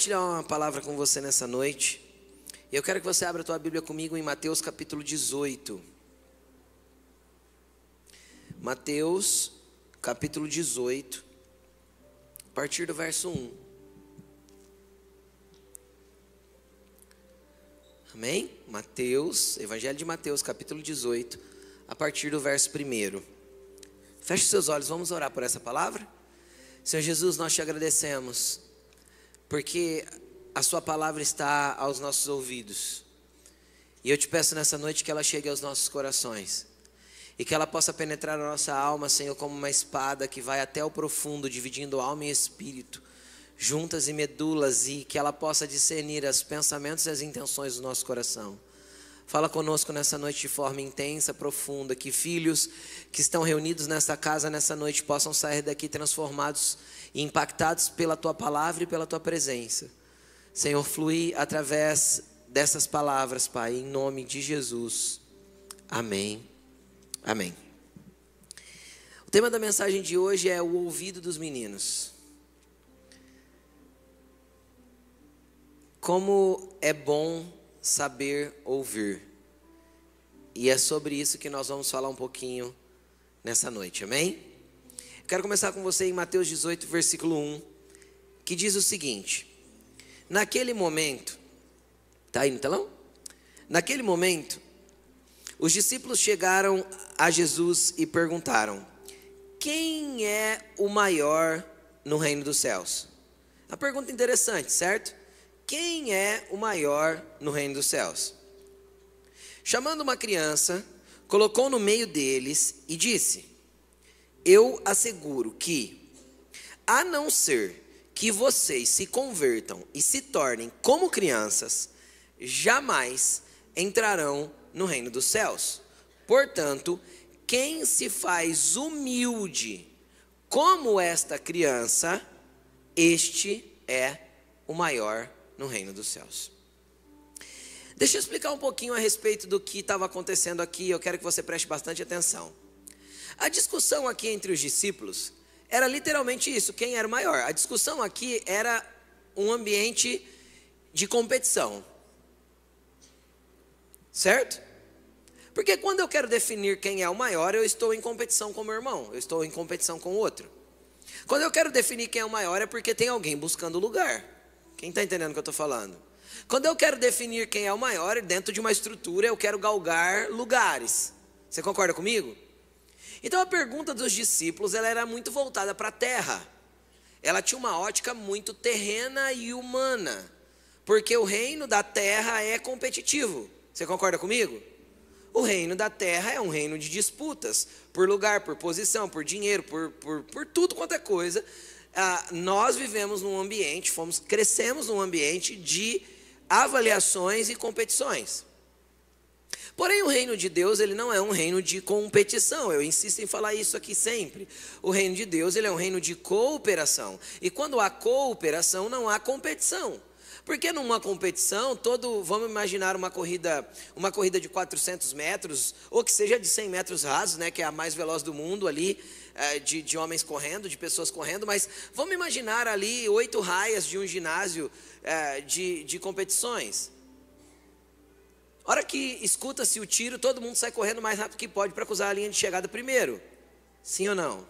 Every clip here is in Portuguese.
Compartilhar uma palavra com você nessa noite. Eu quero que você abra a tua Bíblia comigo em Mateus capítulo 18. Mateus capítulo 18, a partir do verso 1. Amém? Mateus, Evangelho de Mateus, capítulo 18, a partir do verso 1. Feche seus olhos, vamos orar por essa palavra? Senhor Jesus, nós te agradecemos porque a Sua palavra está aos nossos ouvidos. E eu te peço nessa noite que ela chegue aos nossos corações. E que ela possa penetrar a nossa alma, Senhor, como uma espada que vai até o profundo, dividindo alma e espírito, juntas e medulas, e que ela possa discernir os pensamentos e as intenções do nosso coração. Fala conosco nessa noite de forma intensa, profunda, que filhos que estão reunidos nesta casa nessa noite possam sair daqui transformados e impactados pela tua palavra e pela tua presença. Senhor, flui através dessas palavras, Pai, em nome de Jesus. Amém. Amém. O tema da mensagem de hoje é o ouvido dos meninos. Como é bom saber ouvir. E é sobre isso que nós vamos falar um pouquinho nessa noite, amém? Quero começar com você em Mateus 18, versículo 1, que diz o seguinte: Naquele momento, tá aí no telão? Naquele momento, os discípulos chegaram a Jesus e perguntaram: Quem é o maior no reino dos céus? Uma pergunta interessante, certo? Quem é o maior no reino dos céus? Chamando uma criança, colocou no meio deles e disse: Eu asseguro que, a não ser que vocês se convertam e se tornem como crianças, jamais entrarão no reino dos céus. Portanto, quem se faz humilde como esta criança, este é o maior no reino dos céus. Deixa eu explicar um pouquinho a respeito do que estava acontecendo aqui, eu quero que você preste bastante atenção. A discussão aqui entre os discípulos era literalmente isso: quem era o maior. A discussão aqui era um ambiente de competição. Certo? Porque quando eu quero definir quem é o maior, eu estou em competição com o meu irmão, eu estou em competição com o outro. Quando eu quero definir quem é o maior, é porque tem alguém buscando lugar. Quem está entendendo o que eu estou falando? Quando eu quero definir quem é o maior, dentro de uma estrutura, eu quero galgar lugares. Você concorda comigo? Então a pergunta dos discípulos ela era muito voltada para a terra. Ela tinha uma ótica muito terrena e humana, porque o reino da terra é competitivo. Você concorda comigo? O reino da terra é um reino de disputas, por lugar, por posição, por dinheiro, por, por, por tudo quanto é coisa ah, nós vivemos num ambiente, fomos, crescemos num ambiente de avaliações e competições. Porém, o reino de Deus, ele não é um reino de competição. Eu insisto em falar isso aqui sempre. O reino de Deus, ele é um reino de cooperação. E quando há cooperação, não há competição. Porque numa competição, todo, vamos imaginar uma corrida, uma corrida de 400 metros, ou que seja de 100 metros rasos, né, que é a mais veloz do mundo ali, é, de, de homens correndo, de pessoas correndo, mas vamos imaginar ali oito raias de um ginásio é, de, de competições. Hora que escuta-se o tiro, todo mundo sai correndo mais rápido que pode para cruzar a linha de chegada primeiro. Sim ou não?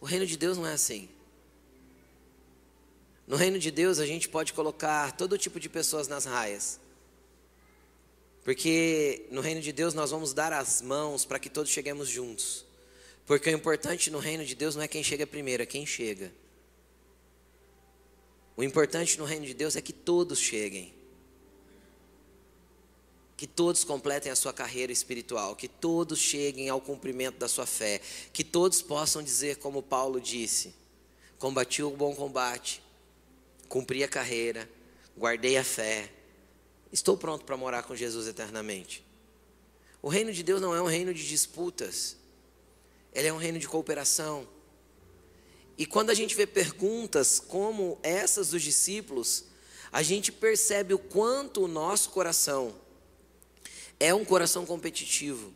O reino de Deus não é assim. No reino de Deus a gente pode colocar todo tipo de pessoas nas raias. Porque no reino de Deus nós vamos dar as mãos para que todos cheguemos juntos. Porque o importante no reino de Deus não é quem chega primeiro, é quem chega. O importante no reino de Deus é que todos cheguem. Que todos completem a sua carreira espiritual, que todos cheguem ao cumprimento da sua fé, que todos possam dizer, como Paulo disse: combati o bom combate, cumpri a carreira, guardei a fé, estou pronto para morar com Jesus eternamente. O reino de Deus não é um reino de disputas, ele é um reino de cooperação. E quando a gente vê perguntas como essas dos discípulos, a gente percebe o quanto o nosso coração é um coração competitivo,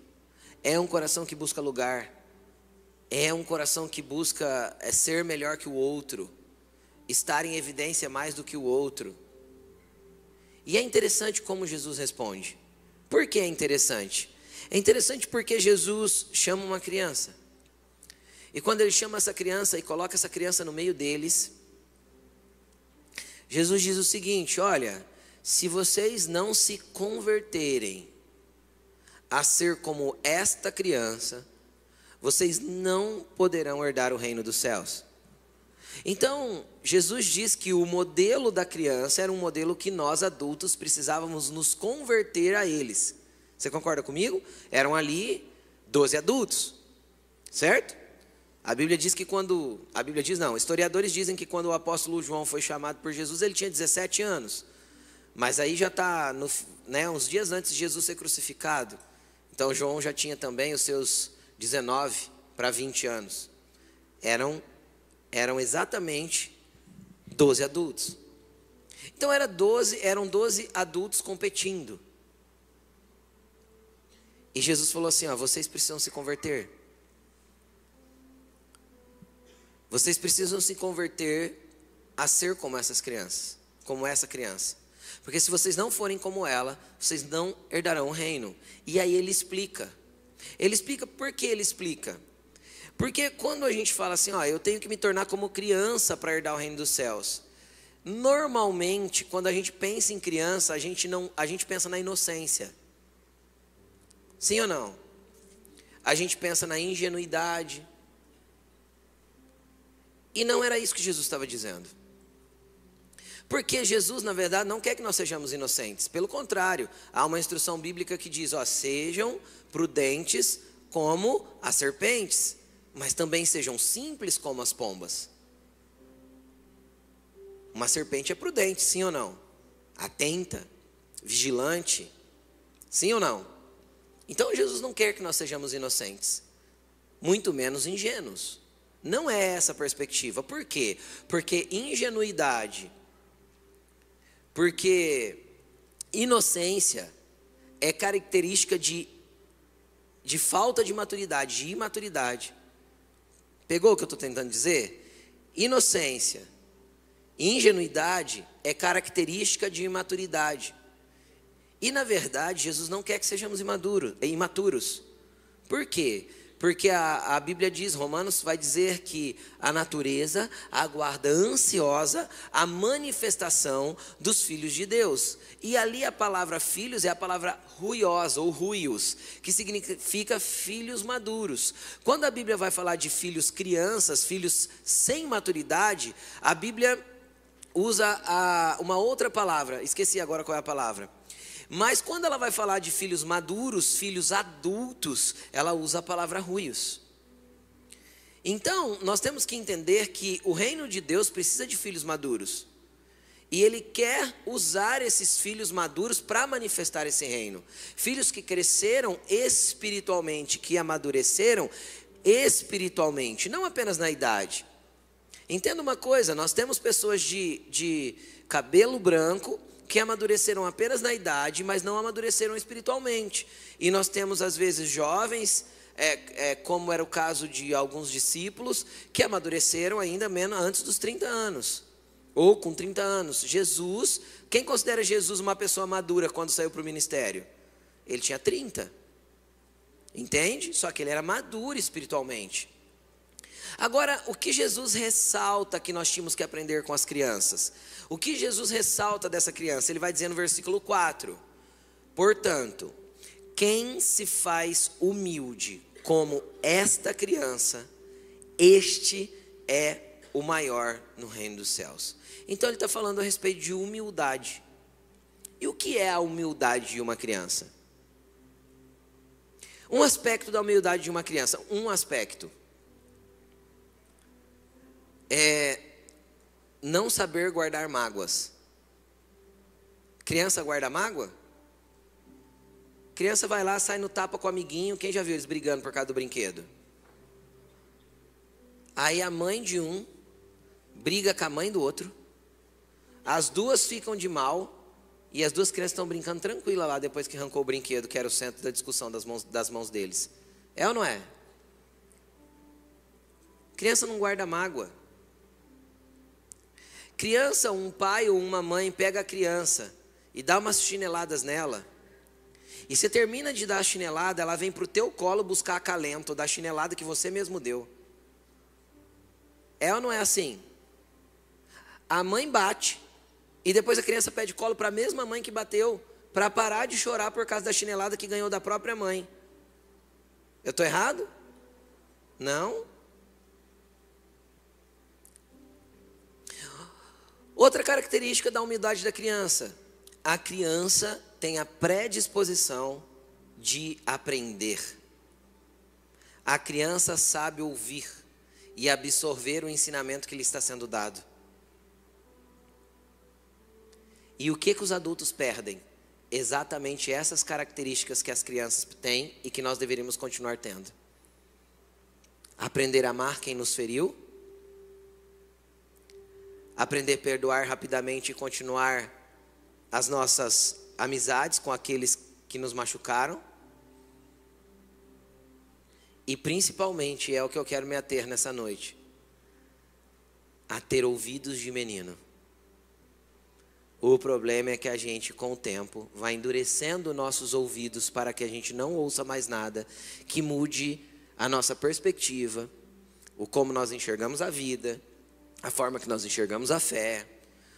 é um coração que busca lugar, é um coração que busca é ser melhor que o outro, estar em evidência mais do que o outro. E é interessante como Jesus responde. Por que é interessante? É interessante porque Jesus chama uma criança. E quando ele chama essa criança e coloca essa criança no meio deles, Jesus diz o seguinte: Olha, se vocês não se converterem a ser como esta criança, vocês não poderão herdar o reino dos céus. Então, Jesus diz que o modelo da criança era um modelo que nós adultos precisávamos nos converter a eles. Você concorda comigo? Eram ali 12 adultos, certo? A Bíblia diz que quando. A Bíblia diz não, historiadores dizem que quando o apóstolo João foi chamado por Jesus, ele tinha 17 anos. Mas aí já está né, uns dias antes de Jesus ser crucificado. Então João já tinha também os seus 19 para 20 anos. Eram, eram exatamente 12 adultos. Então era 12, eram 12 adultos competindo. E Jesus falou assim: ó, vocês precisam se converter. Vocês precisam se converter a ser como essas crianças, como essa criança. Porque se vocês não forem como ela, vocês não herdarão o reino. E aí ele explica. Ele explica por que ele explica. Porque quando a gente fala assim, ó, eu tenho que me tornar como criança para herdar o reino dos céus. Normalmente, quando a gente pensa em criança, a gente não, a gente pensa na inocência. Sim ou não? A gente pensa na ingenuidade. E não era isso que Jesus estava dizendo. Porque Jesus, na verdade, não quer que nós sejamos inocentes. Pelo contrário, há uma instrução bíblica que diz: ó, sejam prudentes como as serpentes, mas também sejam simples como as pombas. Uma serpente é prudente, sim ou não? Atenta, vigilante, sim ou não? Então Jesus não quer que nós sejamos inocentes, muito menos ingênuos. Não é essa a perspectiva. Por quê? Porque ingenuidade porque inocência é característica de, de falta de maturidade, de imaturidade. Pegou o que eu estou tentando dizer? Inocência, ingenuidade é característica de imaturidade. E na verdade, Jesus não quer que sejamos imaduros, imaturos. Por quê? Porque a, a Bíblia diz, Romanos vai dizer que a natureza aguarda ansiosa a manifestação dos filhos de Deus. E ali a palavra filhos é a palavra ruios ou ruios, que significa filhos maduros. Quando a Bíblia vai falar de filhos crianças, filhos sem maturidade, a Bíblia usa a, uma outra palavra, esqueci agora qual é a palavra mas quando ela vai falar de filhos maduros, filhos adultos, ela usa a palavra ruios. Então, nós temos que entender que o reino de Deus precisa de filhos maduros. E ele quer usar esses filhos maduros para manifestar esse reino. Filhos que cresceram espiritualmente, que amadureceram espiritualmente, não apenas na idade. Entenda uma coisa: nós temos pessoas de, de cabelo branco que amadureceram apenas na idade, mas não amadureceram espiritualmente. E nós temos, às vezes, jovens, é, é, como era o caso de alguns discípulos, que amadureceram ainda menos antes dos 30 anos, ou com 30 anos. Jesus, quem considera Jesus uma pessoa madura quando saiu para o ministério? Ele tinha 30. Entende? Só que ele era maduro espiritualmente. Agora, o que Jesus ressalta que nós tínhamos que aprender com as crianças? O que Jesus ressalta dessa criança? Ele vai dizer no versículo 4: Portanto, quem se faz humilde como esta criança, este é o maior no reino dos céus. Então ele está falando a respeito de humildade. E o que é a humildade de uma criança? Um aspecto da humildade de uma criança, um aspecto. É não saber guardar mágoas. Criança guarda mágoa? Criança vai lá, sai no tapa com o amiguinho. Quem já viu eles brigando por causa do brinquedo? Aí a mãe de um briga com a mãe do outro. As duas ficam de mal. E as duas crianças estão brincando tranquila lá depois que arrancou o brinquedo, que era o centro da discussão das mãos, das mãos deles. É ou não é? Criança não guarda mágoa. Criança, um pai ou uma mãe pega a criança e dá umas chineladas nela. E você termina de dar a chinelada, ela vem para o teu colo buscar acalento da chinelada que você mesmo deu. É ou não é assim? A mãe bate e depois a criança pede colo para a mesma mãe que bateu, para parar de chorar por causa da chinelada que ganhou da própria mãe. Eu estou errado? Não. Outra característica da humildade da criança: a criança tem a predisposição de aprender. A criança sabe ouvir e absorver o ensinamento que lhe está sendo dado. E o que, que os adultos perdem? Exatamente essas características que as crianças têm e que nós deveríamos continuar tendo. Aprender a amar quem nos feriu, aprender a perdoar rapidamente e continuar as nossas amizades com aqueles que nos machucaram. E principalmente é o que eu quero me ater nessa noite: a ter ouvidos de menino. O problema é que a gente, com o tempo, vai endurecendo nossos ouvidos para que a gente não ouça mais nada que mude a nossa perspectiva, o como nós enxergamos a vida, a forma que nós enxergamos a fé,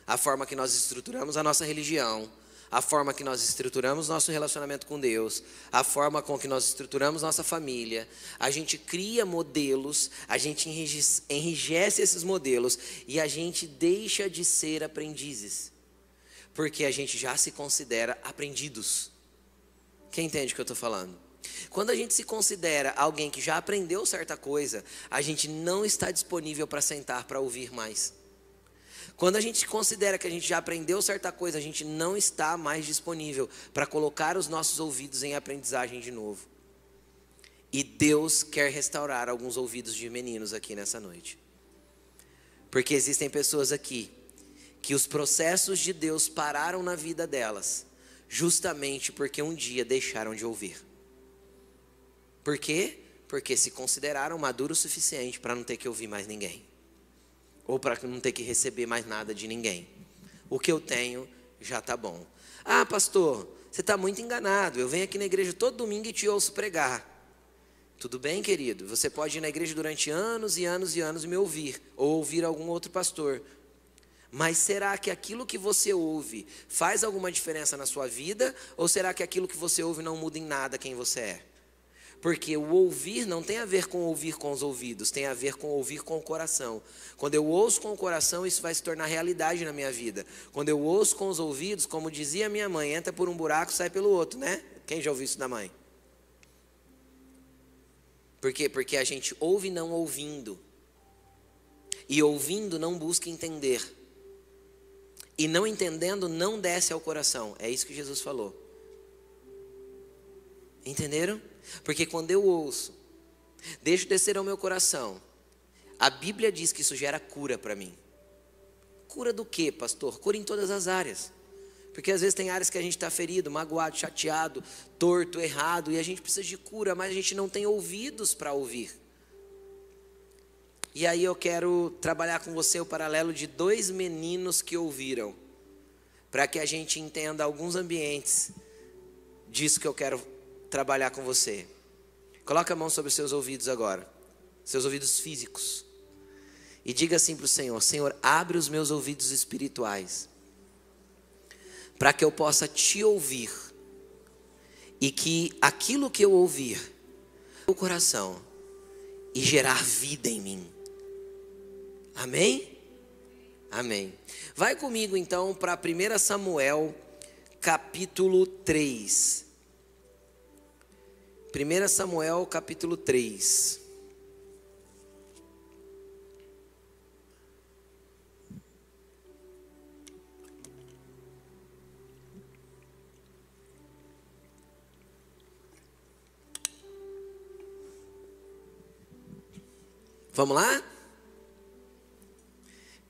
a forma que nós estruturamos a nossa religião, a forma que nós estruturamos nosso relacionamento com Deus, a forma com que nós estruturamos nossa família. A gente cria modelos, a gente enrijece esses modelos e a gente deixa de ser aprendizes, porque a gente já se considera aprendidos. Quem entende o que eu estou falando? Quando a gente se considera alguém que já aprendeu certa coisa, a gente não está disponível para sentar para ouvir mais. Quando a gente considera que a gente já aprendeu certa coisa, a gente não está mais disponível para colocar os nossos ouvidos em aprendizagem de novo. E Deus quer restaurar alguns ouvidos de meninos aqui nessa noite. Porque existem pessoas aqui que os processos de Deus pararam na vida delas, justamente porque um dia deixaram de ouvir. Por quê? Porque se consideraram maduros o suficiente para não ter que ouvir mais ninguém. Ou para não ter que receber mais nada de ninguém. O que eu tenho já está bom. Ah, pastor, você está muito enganado. Eu venho aqui na igreja todo domingo e te ouço pregar. Tudo bem, querido? Você pode ir na igreja durante anos e anos e anos e me ouvir, ou ouvir algum outro pastor. Mas será que aquilo que você ouve faz alguma diferença na sua vida? Ou será que aquilo que você ouve não muda em nada quem você é? Porque o ouvir não tem a ver com ouvir com os ouvidos, tem a ver com ouvir com o coração. Quando eu ouço com o coração, isso vai se tornar realidade na minha vida. Quando eu ouço com os ouvidos, como dizia minha mãe, entra por um buraco, sai pelo outro, né? Quem já ouviu isso da mãe? Por quê? Porque a gente ouve não ouvindo. E ouvindo não busca entender. E não entendendo não desce ao coração. É isso que Jesus falou. Entenderam? Porque quando eu ouço, deixo descer ao meu coração, a Bíblia diz que isso gera cura para mim. Cura do que, pastor? Cura em todas as áreas. Porque às vezes tem áreas que a gente está ferido, magoado, chateado, torto, errado, e a gente precisa de cura, mas a gente não tem ouvidos para ouvir. E aí eu quero trabalhar com você o paralelo de dois meninos que ouviram, para que a gente entenda alguns ambientes disso que eu quero trabalhar com você. Coloque a mão sobre os seus ouvidos agora, seus ouvidos físicos. E diga assim para o Senhor: Senhor, abre os meus ouvidos espirituais, para que eu possa te ouvir, e que aquilo que eu ouvir, o coração, e gerar vida em mim. Amém? Amém. Vai comigo então para 1 Samuel, capítulo 3. 1 Samuel capítulo 3. Vamos lá?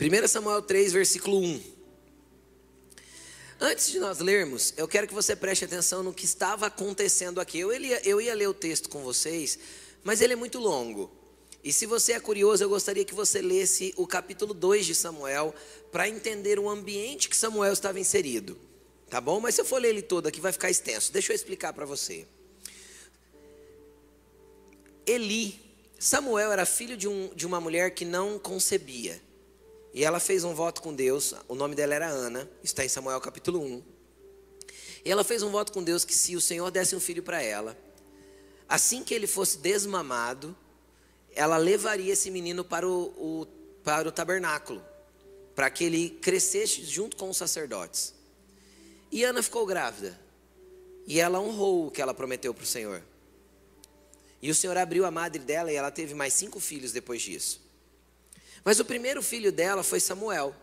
1 Samuel 3, versículo 1. Antes de nós lermos, eu quero que você preste atenção no que estava acontecendo aqui. Eu ia, eu ia ler o texto com vocês, mas ele é muito longo. E se você é curioso, eu gostaria que você lesse o capítulo 2 de Samuel para entender o ambiente que Samuel estava inserido. Tá bom? Mas se eu for ler ele todo aqui, vai ficar extenso. Deixa eu explicar para você. Eli, Samuel era filho de, um, de uma mulher que não concebia. E ela fez um voto com Deus, o nome dela era Ana, está em Samuel capítulo 1. E ela fez um voto com Deus que se o Senhor desse um filho para ela, assim que ele fosse desmamado, ela levaria esse menino para o, o para o tabernáculo, para que ele crescesse junto com os sacerdotes. E Ana ficou grávida. E ela honrou o que ela prometeu para o Senhor. E o Senhor abriu a madre dela e ela teve mais cinco filhos depois disso. Mas o primeiro filho dela foi Samuel.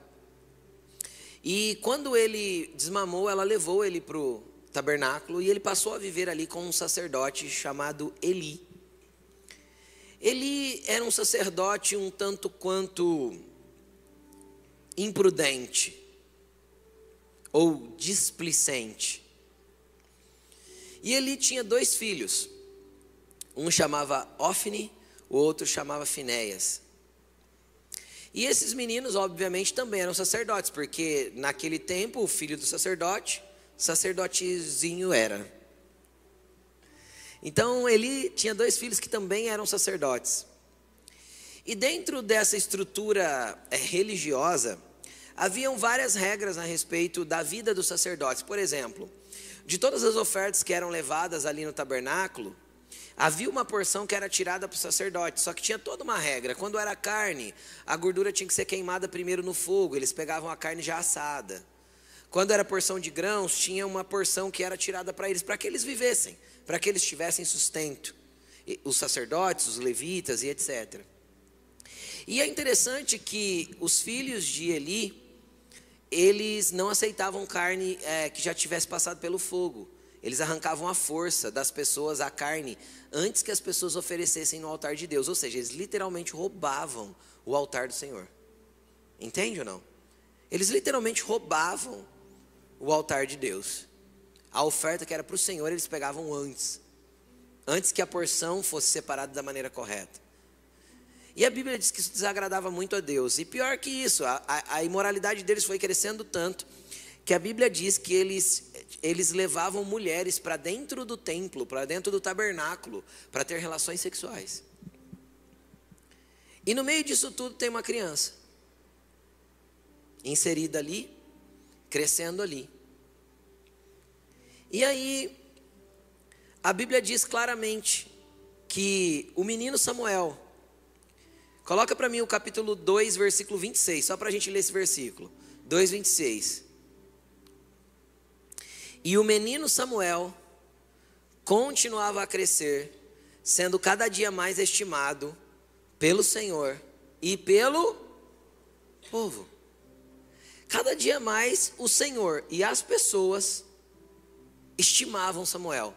E quando ele desmamou, ela levou ele para o tabernáculo e ele passou a viver ali com um sacerdote chamado Eli. Eli era um sacerdote um tanto quanto imprudente ou displicente. E Eli tinha dois filhos. Um chamava Ofni, o outro chamava Finéias. E esses meninos, obviamente, também eram sacerdotes, porque naquele tempo o filho do sacerdote, sacerdotezinho era. Então ele tinha dois filhos que também eram sacerdotes. E dentro dessa estrutura é, religiosa, haviam várias regras a respeito da vida dos sacerdotes. Por exemplo, de todas as ofertas que eram levadas ali no tabernáculo, Havia uma porção que era tirada para o sacerdote, só que tinha toda uma regra. Quando era carne, a gordura tinha que ser queimada primeiro no fogo, eles pegavam a carne já assada. Quando era porção de grãos, tinha uma porção que era tirada para eles, para que eles vivessem, para que eles tivessem sustento. Os sacerdotes, os levitas e etc. E é interessante que os filhos de Eli, eles não aceitavam carne é, que já tivesse passado pelo fogo. Eles arrancavam a força das pessoas a carne antes que as pessoas oferecessem no altar de Deus. Ou seja, eles literalmente roubavam o altar do Senhor. Entende ou não? Eles literalmente roubavam o altar de Deus. A oferta que era para o Senhor, eles pegavam antes. Antes que a porção fosse separada da maneira correta. E a Bíblia diz que isso desagradava muito a Deus. E pior que isso, a, a, a imoralidade deles foi crescendo tanto que a Bíblia diz que eles eles levavam mulheres para dentro do templo, para dentro do tabernáculo, para ter relações sexuais. E no meio disso tudo tem uma criança, inserida ali, crescendo ali. E aí, a Bíblia diz claramente que o menino Samuel, coloca para mim o capítulo 2, versículo 26, só para a gente ler esse versículo. 2, 26. E o menino Samuel continuava a crescer, sendo cada dia mais estimado pelo Senhor e pelo povo. Cada dia mais o Senhor e as pessoas estimavam Samuel.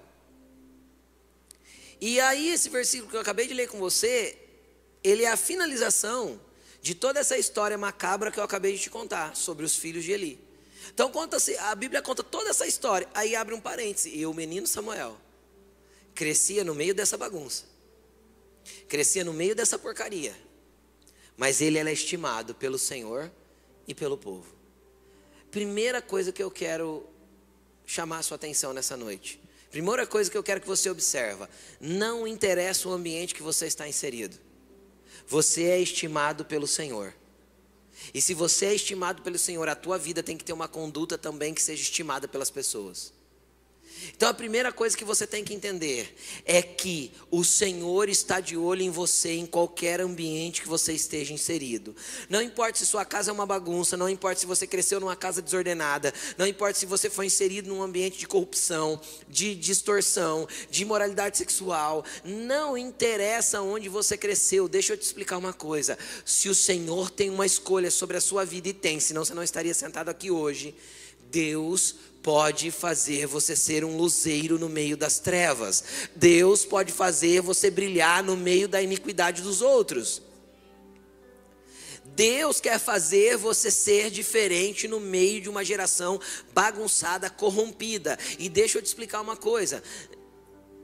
E aí, esse versículo que eu acabei de ler com você, ele é a finalização de toda essa história macabra que eu acabei de te contar sobre os filhos de Eli. Então conta-se, a Bíblia conta toda essa história. Aí abre um parêntese. E o menino Samuel crescia no meio dessa bagunça. Crescia no meio dessa porcaria. Mas ele era estimado pelo Senhor e pelo povo. Primeira coisa que eu quero chamar a sua atenção nessa noite. Primeira coisa que eu quero que você observa: não interessa o ambiente que você está inserido. Você é estimado pelo Senhor. E se você é estimado pelo Senhor, a tua vida tem que ter uma conduta também que seja estimada pelas pessoas. Então a primeira coisa que você tem que entender é que o Senhor está de olho em você em qualquer ambiente que você esteja inserido. Não importa se sua casa é uma bagunça, não importa se você cresceu numa casa desordenada, não importa se você foi inserido num ambiente de corrupção, de distorção, de imoralidade sexual, não interessa onde você cresceu. Deixa eu te explicar uma coisa. Se o Senhor tem uma escolha sobre a sua vida e tem, senão você não estaria sentado aqui hoje. Deus pode fazer você ser um luzeiro no meio das trevas. Deus pode fazer você brilhar no meio da iniquidade dos outros. Deus quer fazer você ser diferente no meio de uma geração bagunçada, corrompida. E deixa eu te explicar uma coisa.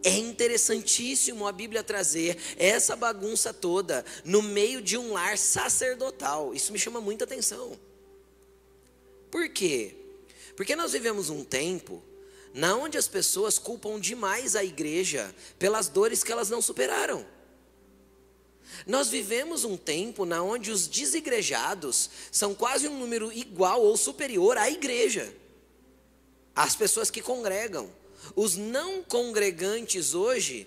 É interessantíssimo a Bíblia trazer essa bagunça toda no meio de um lar sacerdotal. Isso me chama muita atenção. Por quê? Porque nós vivemos um tempo na onde as pessoas culpam demais a igreja pelas dores que elas não superaram. Nós vivemos um tempo na onde os desigrejados são quase um número igual ou superior à igreja. As pessoas que congregam. Os não congregantes hoje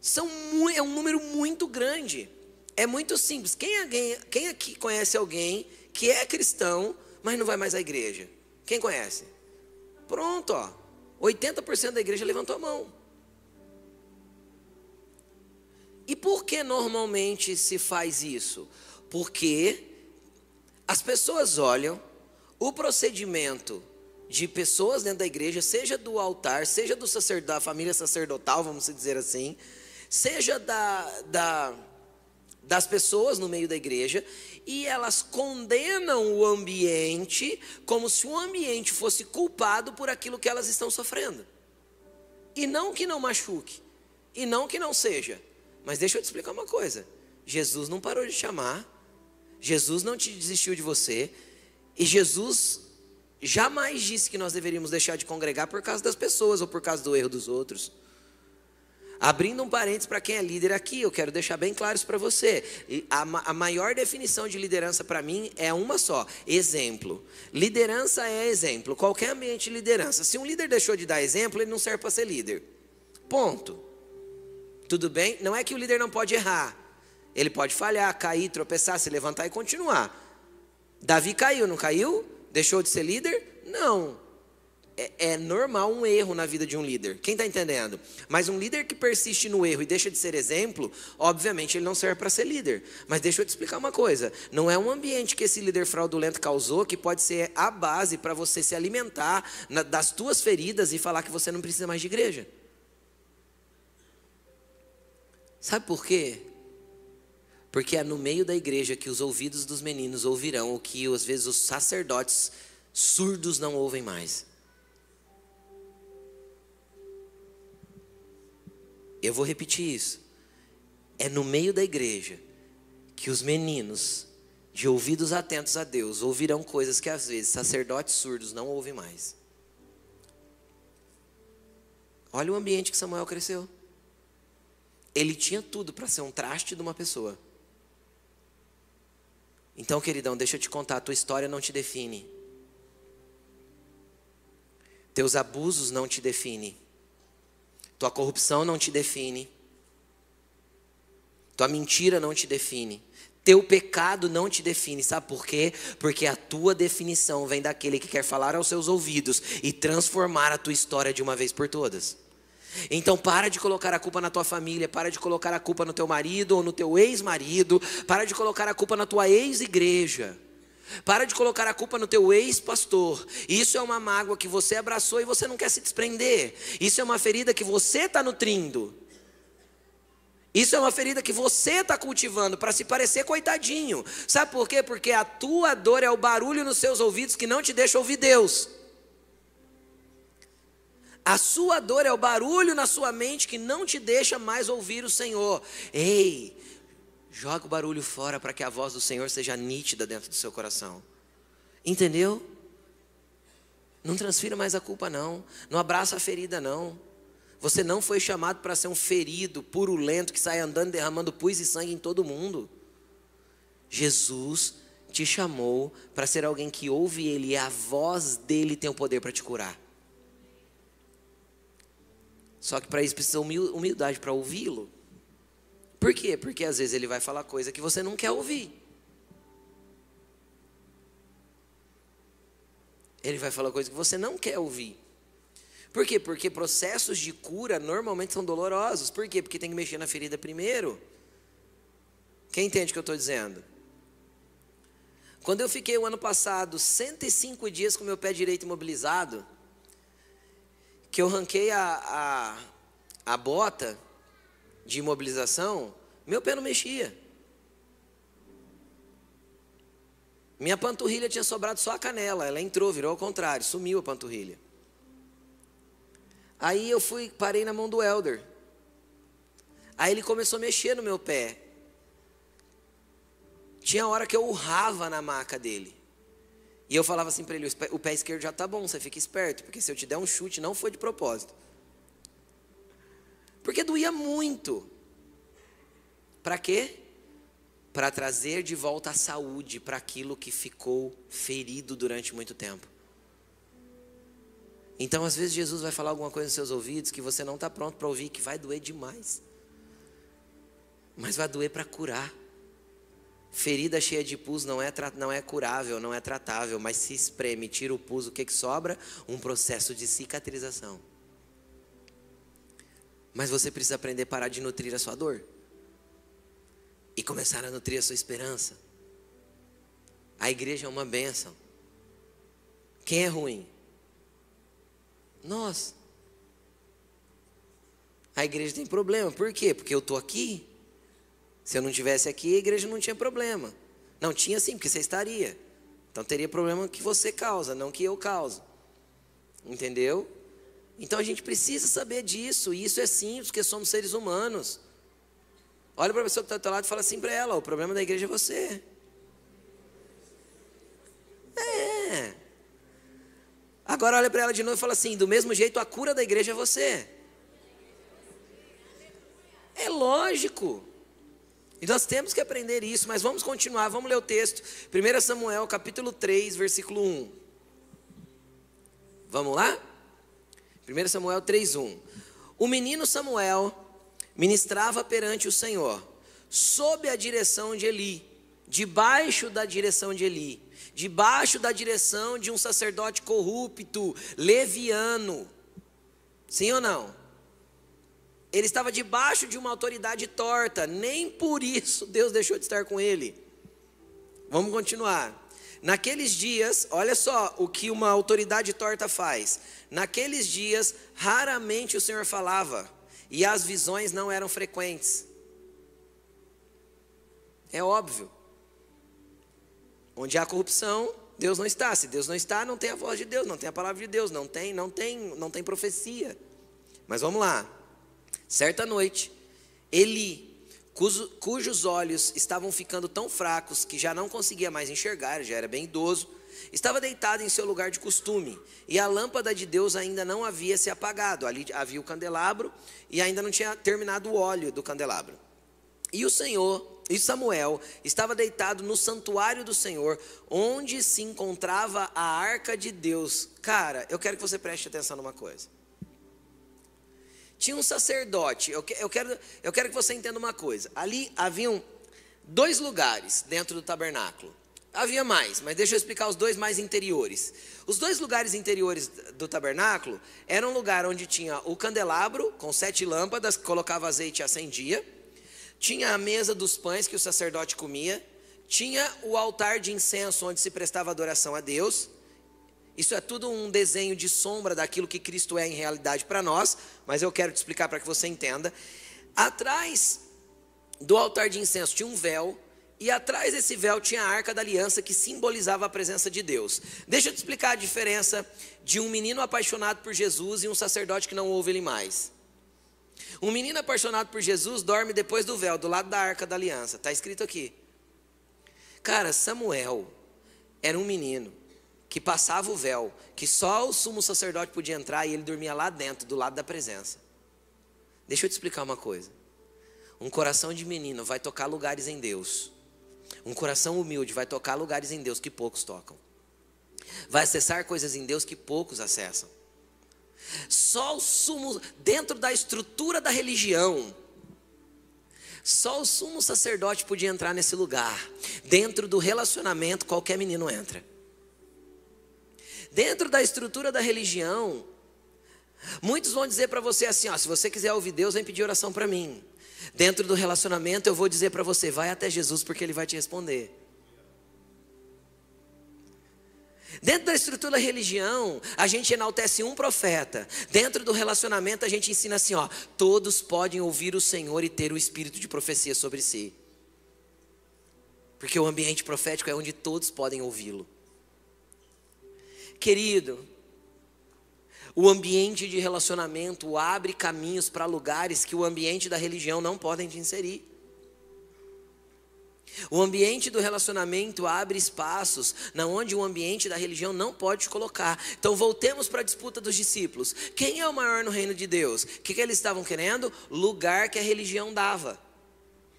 são é um número muito grande. É muito simples. Quem, alguém, quem aqui conhece alguém que é cristão, mas não vai mais à igreja? Quem conhece? Pronto, ó. 80% da igreja levantou a mão. E por que normalmente se faz isso? Porque as pessoas olham o procedimento de pessoas dentro da igreja, seja do altar, seja do sacerdote, da família sacerdotal, vamos dizer assim, seja da, da, das pessoas no meio da igreja, e elas condenam o ambiente como se o ambiente fosse culpado por aquilo que elas estão sofrendo. E não que não machuque, e não que não seja. Mas deixa eu te explicar uma coisa: Jesus não parou de chamar, Jesus não te desistiu de você, e Jesus jamais disse que nós deveríamos deixar de congregar por causa das pessoas ou por causa do erro dos outros. Abrindo um parênteses para quem é líder aqui, eu quero deixar bem claro isso para você. A, a, maior definição de liderança para mim é uma só: exemplo. Liderança é exemplo. Qualquer ambiente de liderança. Se um líder deixou de dar exemplo, ele não serve para ser líder. Ponto. Tudo bem? Não é que o líder não pode errar. Ele pode falhar, cair, tropeçar, se levantar e continuar. Davi caiu, não caiu? Deixou de ser líder? Não. É, é normal um erro na vida de um líder. Quem está entendendo? Mas um líder que persiste no erro e deixa de ser exemplo, obviamente ele não serve para ser líder. Mas deixa eu te explicar uma coisa: não é um ambiente que esse líder fraudulento causou que pode ser a base para você se alimentar das tuas feridas e falar que você não precisa mais de igreja. Sabe por quê? Porque é no meio da igreja que os ouvidos dos meninos ouvirão o que às vezes os sacerdotes surdos não ouvem mais. Eu vou repetir isso. É no meio da igreja que os meninos, de ouvidos atentos a Deus, ouvirão coisas que às vezes sacerdotes surdos não ouvem mais. Olha o ambiente que Samuel cresceu. Ele tinha tudo para ser um traste de uma pessoa. Então, queridão, deixa eu te contar, a tua história não te define. Teus abusos não te definem. Tua corrupção não te define. Tua mentira não te define. Teu pecado não te define, sabe por quê? Porque a tua definição vem daquele que quer falar aos seus ouvidos e transformar a tua história de uma vez por todas. Então para de colocar a culpa na tua família, para de colocar a culpa no teu marido ou no teu ex-marido, para de colocar a culpa na tua ex-igreja. Para de colocar a culpa no teu ex-pastor. Isso é uma mágoa que você abraçou e você não quer se desprender. Isso é uma ferida que você está nutrindo. Isso é uma ferida que você está cultivando para se parecer coitadinho. Sabe por quê? Porque a tua dor é o barulho nos seus ouvidos que não te deixa ouvir Deus. A sua dor é o barulho na sua mente que não te deixa mais ouvir o Senhor. Ei, joga o barulho fora para que a voz do Senhor seja nítida dentro do seu coração. Entendeu? Não transfira mais a culpa, não. Não abraça a ferida, não. Você não foi chamado para ser um ferido, purulento, que sai andando derramando pus e sangue em todo mundo. Jesus te chamou para ser alguém que ouve Ele e a voz dele tem o poder para te curar. Só que para isso precisa humildade para ouvi-lo. Por quê? Porque às vezes ele vai falar coisa que você não quer ouvir. Ele vai falar coisa que você não quer ouvir. Por quê? Porque processos de cura normalmente são dolorosos. Por quê? Porque tem que mexer na ferida primeiro. Quem entende o que eu estou dizendo? Quando eu fiquei o ano passado 105 dias com meu pé direito imobilizado, que eu ranquei a, a, a bota de imobilização, meu pé não mexia. Minha panturrilha tinha sobrado só a canela, ela entrou, virou ao contrário, sumiu a panturrilha. Aí eu fui, parei na mão do elder. Aí ele começou a mexer no meu pé. Tinha hora que eu urrava na maca dele. E eu falava assim para ele: o pé esquerdo já tá bom, você fica esperto, porque se eu te der um chute, não foi de propósito. Porque doía muito. Para quê? Para trazer de volta a saúde para aquilo que ficou ferido durante muito tempo. Então, às vezes, Jesus vai falar alguma coisa nos seus ouvidos que você não está pronto para ouvir, que vai doer demais. Mas vai doer para curar. Ferida cheia de pus não é, não é curável, não é tratável, mas se espreme, tira o pus, o que, que sobra? Um processo de cicatrização. Mas você precisa aprender a parar de nutrir a sua dor e começar a nutrir a sua esperança. A igreja é uma bênção. Quem é ruim? Nós. A igreja tem problema, por quê? Porque eu estou aqui. Se eu não tivesse aqui, a igreja não tinha problema. Não tinha sim, porque você estaria. Então teria problema que você causa, não que eu causo. Entendeu? Então a gente precisa saber disso, e isso é simples, porque somos seres humanos. Olha para a pessoa que está do teu lado e fala assim para ela: o problema da igreja é você. É. Agora olha para ela de novo e fala assim: do mesmo jeito a cura da igreja é você. É lógico. E nós temos que aprender isso, mas vamos continuar, vamos ler o texto. 1 Samuel capítulo 3, versículo 1. Vamos lá? 1 Samuel 3, 1. O menino Samuel ministrava perante o Senhor, sob a direção de Eli, debaixo da direção de Eli, debaixo da direção de um sacerdote corrupto, leviano. Sim ou não? Ele estava debaixo de uma autoridade torta, nem por isso Deus deixou de estar com ele. Vamos continuar. Naqueles dias, olha só o que uma autoridade torta faz. Naqueles dias, raramente o Senhor falava, e as visões não eram frequentes. É óbvio. Onde há corrupção, Deus não está. Se Deus não está, não tem a voz de Deus, não tem a palavra de Deus, não tem, não tem, não tem profecia. Mas vamos lá. Certa noite, Eli, cujo, cujos olhos estavam ficando tão fracos que já não conseguia mais enxergar, já era bem idoso, estava deitado em seu lugar de costume, e a lâmpada de Deus ainda não havia se apagado. Ali havia o candelabro e ainda não tinha terminado o óleo do candelabro. E o Senhor, e Samuel, estava deitado no santuário do Senhor, onde se encontrava a arca de Deus. Cara, eu quero que você preste atenção numa coisa tinha um sacerdote. Eu, eu, quero, eu quero que você entenda uma coisa. Ali haviam dois lugares dentro do tabernáculo. Havia mais, mas deixa eu explicar os dois mais interiores. Os dois lugares interiores do tabernáculo eram um lugar onde tinha o candelabro com sete lâmpadas que colocava azeite e acendia. Tinha a mesa dos pães que o sacerdote comia. Tinha o altar de incenso onde se prestava adoração a Deus. Isso é tudo um desenho de sombra daquilo que Cristo é em realidade para nós, mas eu quero te explicar para que você entenda. Atrás do altar de incenso tinha um véu, e atrás desse véu tinha a arca da aliança que simbolizava a presença de Deus. Deixa eu te explicar a diferença de um menino apaixonado por Jesus e um sacerdote que não ouve ele mais. Um menino apaixonado por Jesus dorme depois do véu, do lado da arca da aliança. Está escrito aqui. Cara, Samuel era um menino que passava o véu, que só o sumo sacerdote podia entrar e ele dormia lá dentro, do lado da presença. Deixa eu te explicar uma coisa. Um coração de menino vai tocar lugares em Deus. Um coração humilde vai tocar lugares em Deus que poucos tocam. Vai acessar coisas em Deus que poucos acessam. Só o sumo, dentro da estrutura da religião, só o sumo sacerdote podia entrar nesse lugar. Dentro do relacionamento, qualquer menino entra. Dentro da estrutura da religião, muitos vão dizer para você assim: ó, se você quiser ouvir Deus, vem pedir oração para mim. Dentro do relacionamento, eu vou dizer para você: vai até Jesus, porque Ele vai te responder. Dentro da estrutura da religião, a gente enaltece um profeta. Dentro do relacionamento, a gente ensina assim: ó, todos podem ouvir o Senhor e ter o espírito de profecia sobre si. Porque o ambiente profético é onde todos podem ouvi-lo. Querido, O ambiente de relacionamento abre caminhos para lugares que o ambiente da religião não podem te inserir. O ambiente do relacionamento abre espaços na onde o ambiente da religião não pode te colocar. Então voltemos para a disputa dos discípulos. Quem é o maior no reino de Deus? O que, que eles estavam querendo? Lugar que a religião dava.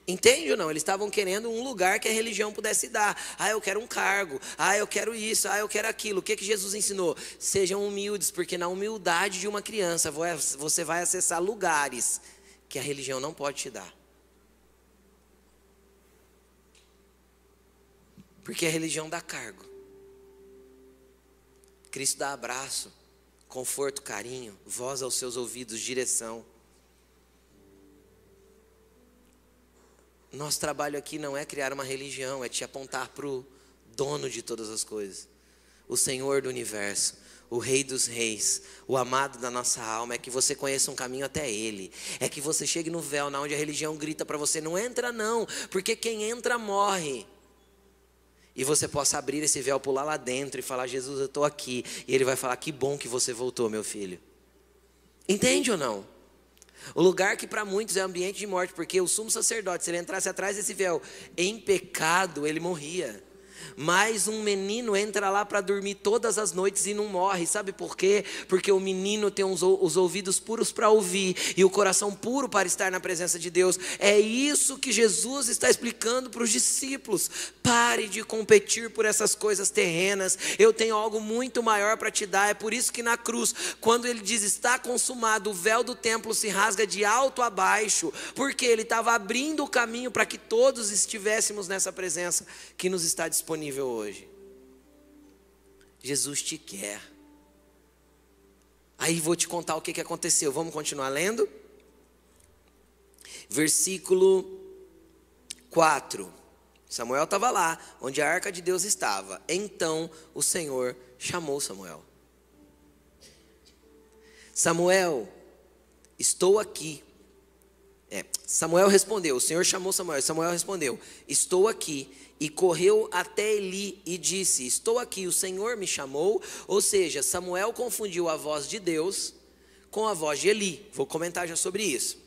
Entende ou não? Eles estavam querendo um lugar que a religião pudesse dar. Ah, eu quero um cargo. Ah, eu quero isso. Ah, eu quero aquilo. O que, que Jesus ensinou? Sejam humildes, porque na humildade de uma criança você vai acessar lugares que a religião não pode te dar. Porque a religião dá cargo. Cristo dá abraço, conforto, carinho, voz aos seus ouvidos, direção. Nosso trabalho aqui não é criar uma religião, é te apontar para o dono de todas as coisas, o Senhor do universo, o Rei dos Reis, o amado da nossa alma, é que você conheça um caminho até Ele, é que você chegue no véu, na onde a religião grita para você: não entra, não, porque quem entra morre. E você possa abrir esse véu, pular lá dentro e falar: Jesus, eu estou aqui. E Ele vai falar: Que bom que você voltou, meu filho. Entende ou não? O lugar que para muitos é ambiente de morte, porque o sumo sacerdote, se ele entrasse atrás desse véu em pecado, ele morria. Mas um menino entra lá para dormir todas as noites e não morre. Sabe por quê? Porque o menino tem os, os ouvidos puros para ouvir e o coração puro para estar na presença de Deus. É isso que Jesus está explicando para os discípulos. Pare de competir por essas coisas terrenas. Eu tenho algo muito maior para te dar. É por isso que na cruz, quando ele diz está consumado, o véu do templo se rasga de alto a baixo, porque ele estava abrindo o caminho para que todos estivéssemos nessa presença que nos está disponível disponível hoje. Jesus te quer. Aí vou te contar o que, que aconteceu. Vamos continuar lendo? Versículo 4. Samuel estava lá, onde a arca de Deus estava. Então o Senhor chamou Samuel. Samuel, estou aqui. Samuel respondeu, o Senhor chamou Samuel, Samuel respondeu: Estou aqui e correu até Eli e disse: Estou aqui, o Senhor me chamou. Ou seja, Samuel confundiu a voz de Deus com a voz de Eli. Vou comentar já sobre isso.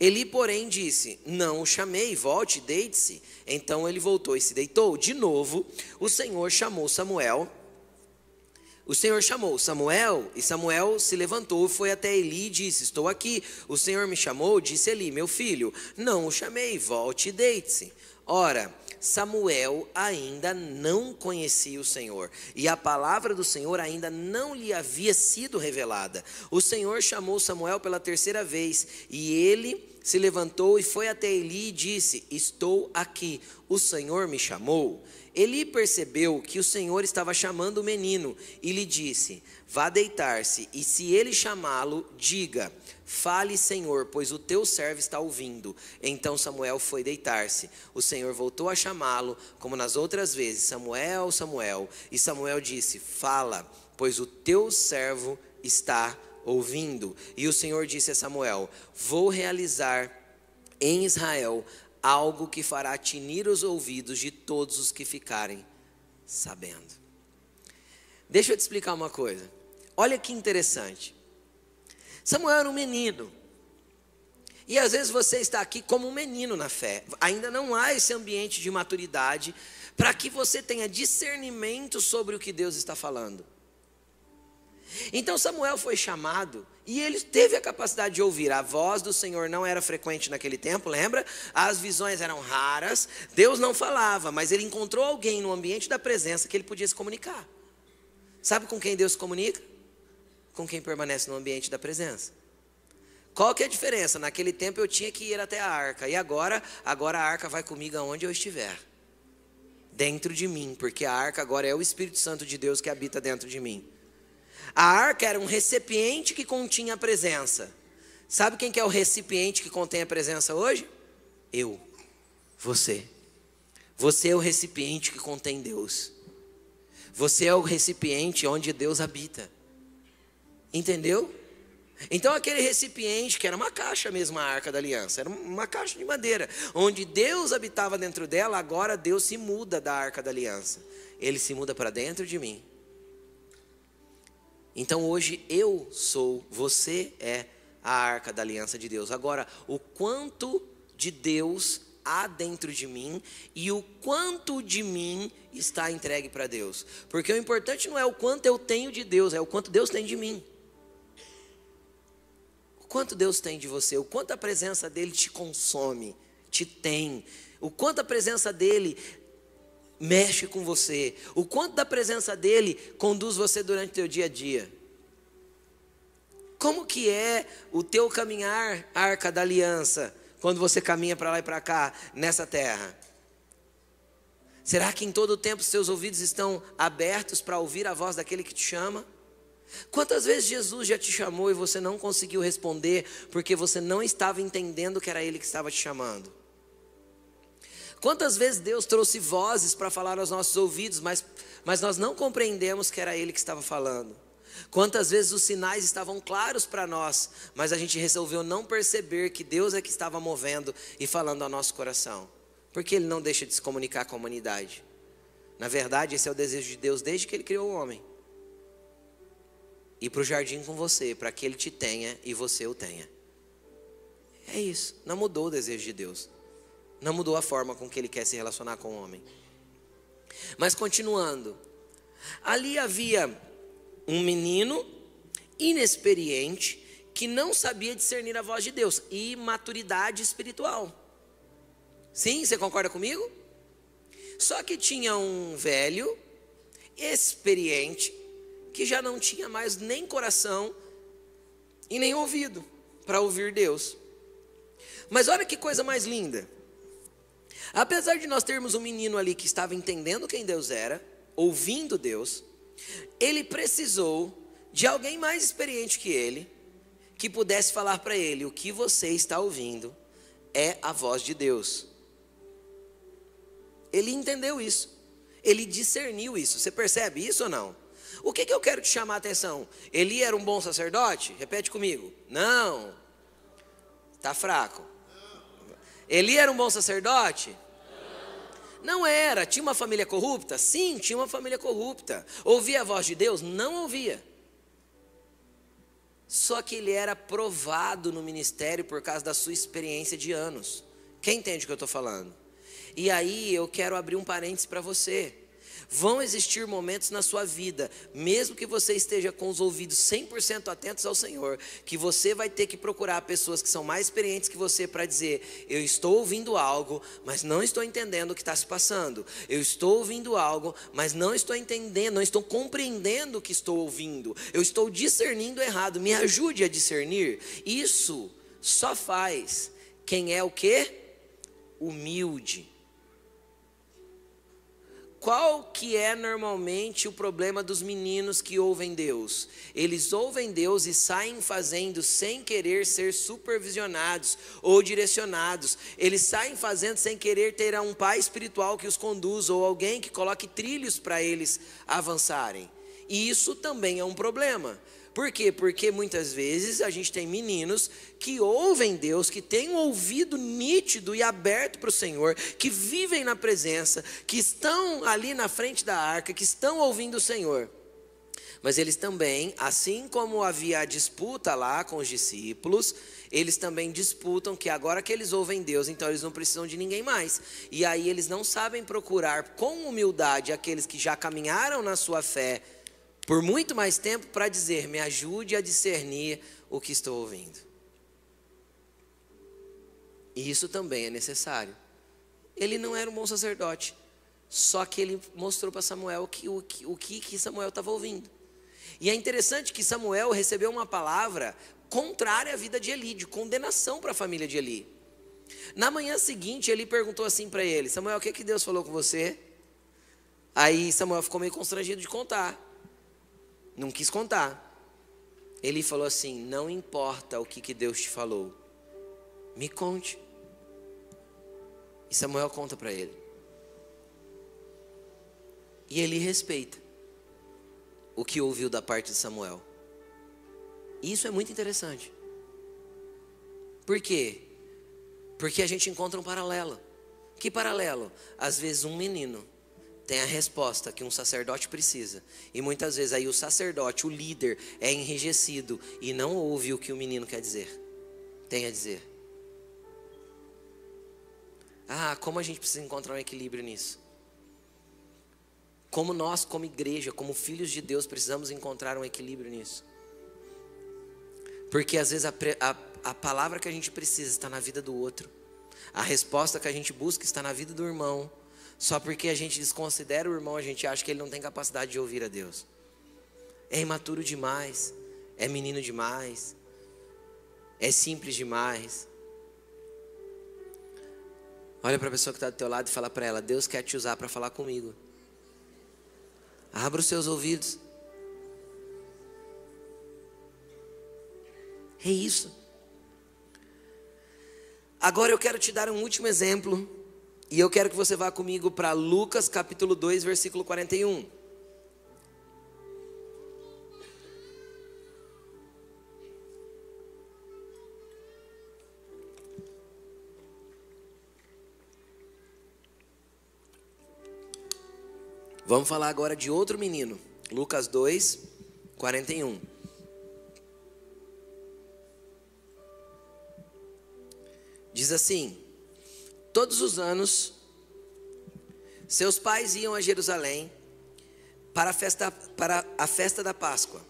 Eli, porém, disse: Não o chamei, volte, deite-se. Então ele voltou e se deitou. De novo, o Senhor chamou Samuel. O Senhor chamou Samuel, e Samuel se levantou e foi até Eli e disse: Estou aqui. O Senhor me chamou, disse Eli: Meu filho, não o chamei, volte e deite-se. Ora, Samuel ainda não conhecia o Senhor, e a palavra do Senhor ainda não lhe havia sido revelada. O Senhor chamou Samuel pela terceira vez, e ele se levantou e foi até Eli e disse: Estou aqui, o Senhor me chamou. Eli percebeu que o Senhor estava chamando o menino e lhe disse: Vá deitar-se, e se ele chamá-lo, diga: Fale, Senhor, pois o teu servo está ouvindo. Então Samuel foi deitar-se. O Senhor voltou a chamá-lo, como nas outras vezes: Samuel, Samuel. E Samuel disse: Fala, pois o teu servo está ouvindo. E o Senhor disse a Samuel: Vou realizar em Israel algo que fará tinir os ouvidos de todos os que ficarem sabendo. Deixa eu te explicar uma coisa. Olha que interessante. Samuel era um menino. E às vezes você está aqui como um menino na fé. Ainda não há esse ambiente de maturidade para que você tenha discernimento sobre o que Deus está falando. Então Samuel foi chamado e ele teve a capacidade de ouvir. A voz do Senhor não era frequente naquele tempo, lembra? As visões eram raras. Deus não falava, mas ele encontrou alguém no ambiente da presença que ele podia se comunicar. Sabe com quem Deus se comunica? com quem permanece no ambiente da presença. Qual que é a diferença? Naquele tempo eu tinha que ir até a arca, e agora, agora a arca vai comigo aonde eu estiver. Dentro de mim, porque a arca agora é o Espírito Santo de Deus que habita dentro de mim. A arca era um recipiente que continha a presença. Sabe quem que é o recipiente que contém a presença hoje? Eu. Você. Você é o recipiente que contém Deus. Você é o recipiente onde Deus habita. Entendeu? Então aquele recipiente, que era uma caixa mesmo, a arca da aliança, era uma caixa de madeira, onde Deus habitava dentro dela, agora Deus se muda da arca da aliança. Ele se muda para dentro de mim. Então hoje eu sou, você é a arca da aliança de Deus. Agora, o quanto de Deus há dentro de mim e o quanto de mim está entregue para Deus. Porque o importante não é o quanto eu tenho de Deus, é o quanto Deus tem de mim. O quanto Deus tem de você, o quanto a presença dele te consome, te tem, o quanto a presença dele mexe com você, o quanto da presença dele conduz você durante o teu dia a dia. Como que é o teu caminhar, arca da aliança, quando você caminha para lá e para cá nessa terra? Será que em todo o tempo seus ouvidos estão abertos para ouvir a voz daquele que te chama? Quantas vezes Jesus já te chamou e você não conseguiu responder porque você não estava entendendo que era Ele que estava te chamando? Quantas vezes Deus trouxe vozes para falar aos nossos ouvidos, mas, mas nós não compreendemos que era Ele que estava falando? Quantas vezes os sinais estavam claros para nós, mas a gente resolveu não perceber que Deus é que estava movendo e falando ao nosso coração? Porque Ele não deixa de se comunicar com a humanidade. Na verdade, esse é o desejo de Deus desde que Ele criou o homem. Ir para o jardim com você, para que Ele te tenha e você o tenha. É isso, não mudou o desejo de Deus. Não mudou a forma com que ele quer se relacionar com o homem. Mas continuando, ali havia um menino inexperiente que não sabia discernir a voz de Deus e maturidade espiritual. Sim, você concorda comigo? Só que tinha um velho experiente que já não tinha mais nem coração e nem ouvido para ouvir Deus. Mas olha que coisa mais linda. Apesar de nós termos um menino ali que estava entendendo quem Deus era, ouvindo Deus, ele precisou de alguém mais experiente que ele, que pudesse falar para ele: o que você está ouvindo é a voz de Deus. Ele entendeu isso, ele discerniu isso. Você percebe isso ou não? O que, que eu quero te chamar a atenção? Eli era um bom sacerdote? Repete comigo. Não. Está fraco. Eli era um bom sacerdote? Não era. Tinha uma família corrupta? Sim, tinha uma família corrupta. Ouvia a voz de Deus? Não ouvia. Só que ele era provado no ministério por causa da sua experiência de anos. Quem entende o que eu estou falando? E aí eu quero abrir um parênteses para você. Vão existir momentos na sua vida, mesmo que você esteja com os ouvidos 100% atentos ao Senhor, que você vai ter que procurar pessoas que são mais experientes que você para dizer: Eu estou ouvindo algo, mas não estou entendendo o que está se passando. Eu estou ouvindo algo, mas não estou entendendo, não estou compreendendo o que estou ouvindo. Eu estou discernindo errado. Me ajude a discernir. Isso só faz quem é o que? Humilde qual que é normalmente o problema dos meninos que ouvem Deus? Eles ouvem Deus e saem fazendo sem querer ser supervisionados ou direcionados. Eles saem fazendo sem querer ter um pai espiritual que os conduza ou alguém que coloque trilhos para eles avançarem. E isso também é um problema. Por quê? Porque muitas vezes a gente tem meninos que ouvem Deus, que têm um ouvido nítido e aberto para o Senhor, que vivem na presença, que estão ali na frente da arca, que estão ouvindo o Senhor. Mas eles também, assim como havia a disputa lá com os discípulos, eles também disputam que agora que eles ouvem Deus, então eles não precisam de ninguém mais. E aí eles não sabem procurar com humildade aqueles que já caminharam na sua fé por muito mais tempo para dizer: me ajude a discernir o que estou ouvindo. E isso também é necessário. Ele não era um bom sacerdote, só que ele mostrou para Samuel que, o, que, o que Samuel estava ouvindo. E é interessante que Samuel recebeu uma palavra contrária à vida de Eli, de condenação para a família de Eli. Na manhã seguinte, ele perguntou assim para ele: Samuel, o que, que Deus falou com você? Aí Samuel ficou meio constrangido de contar. Não quis contar. Ele falou assim: Não importa o que, que Deus te falou, me conte. E Samuel conta para ele. E ele respeita o que ouviu da parte de Samuel. E isso é muito interessante. Por quê? Porque a gente encontra um paralelo. Que paralelo? Às vezes um menino tem a resposta que um sacerdote precisa. E muitas vezes aí o sacerdote, o líder, é enrijecido e não ouve o que o menino quer dizer. Tem a dizer. Ah, como a gente precisa encontrar um equilíbrio nisso. Como nós, como igreja, como filhos de Deus, precisamos encontrar um equilíbrio nisso. Porque às vezes a, a, a palavra que a gente precisa está na vida do outro. A resposta que a gente busca está na vida do irmão. Só porque a gente desconsidera o irmão, a gente acha que ele não tem capacidade de ouvir a Deus. É imaturo demais, é menino demais, é simples demais. Olha para a pessoa que está do teu lado e fala para ela: Deus quer te usar para falar comigo. Abra os seus ouvidos. É isso. Agora eu quero te dar um último exemplo. E eu quero que você vá comigo para Lucas capítulo 2, versículo 41. Vamos falar agora de outro menino. Lucas 2, 41. Diz assim: Todos os anos, seus pais iam a Jerusalém para a festa, para a festa da Páscoa.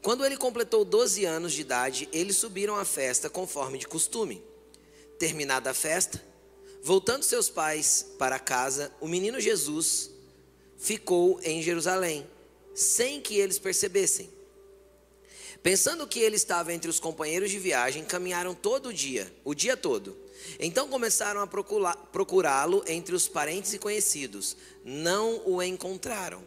Quando ele completou 12 anos de idade, eles subiram à festa conforme de costume. Terminada a festa, voltando seus pais para casa, o menino Jesus ficou em Jerusalém, sem que eles percebessem. Pensando que ele estava entre os companheiros de viagem, caminharam todo o dia, o dia todo. Então começaram a procurá-lo entre os parentes e conhecidos. Não o encontraram.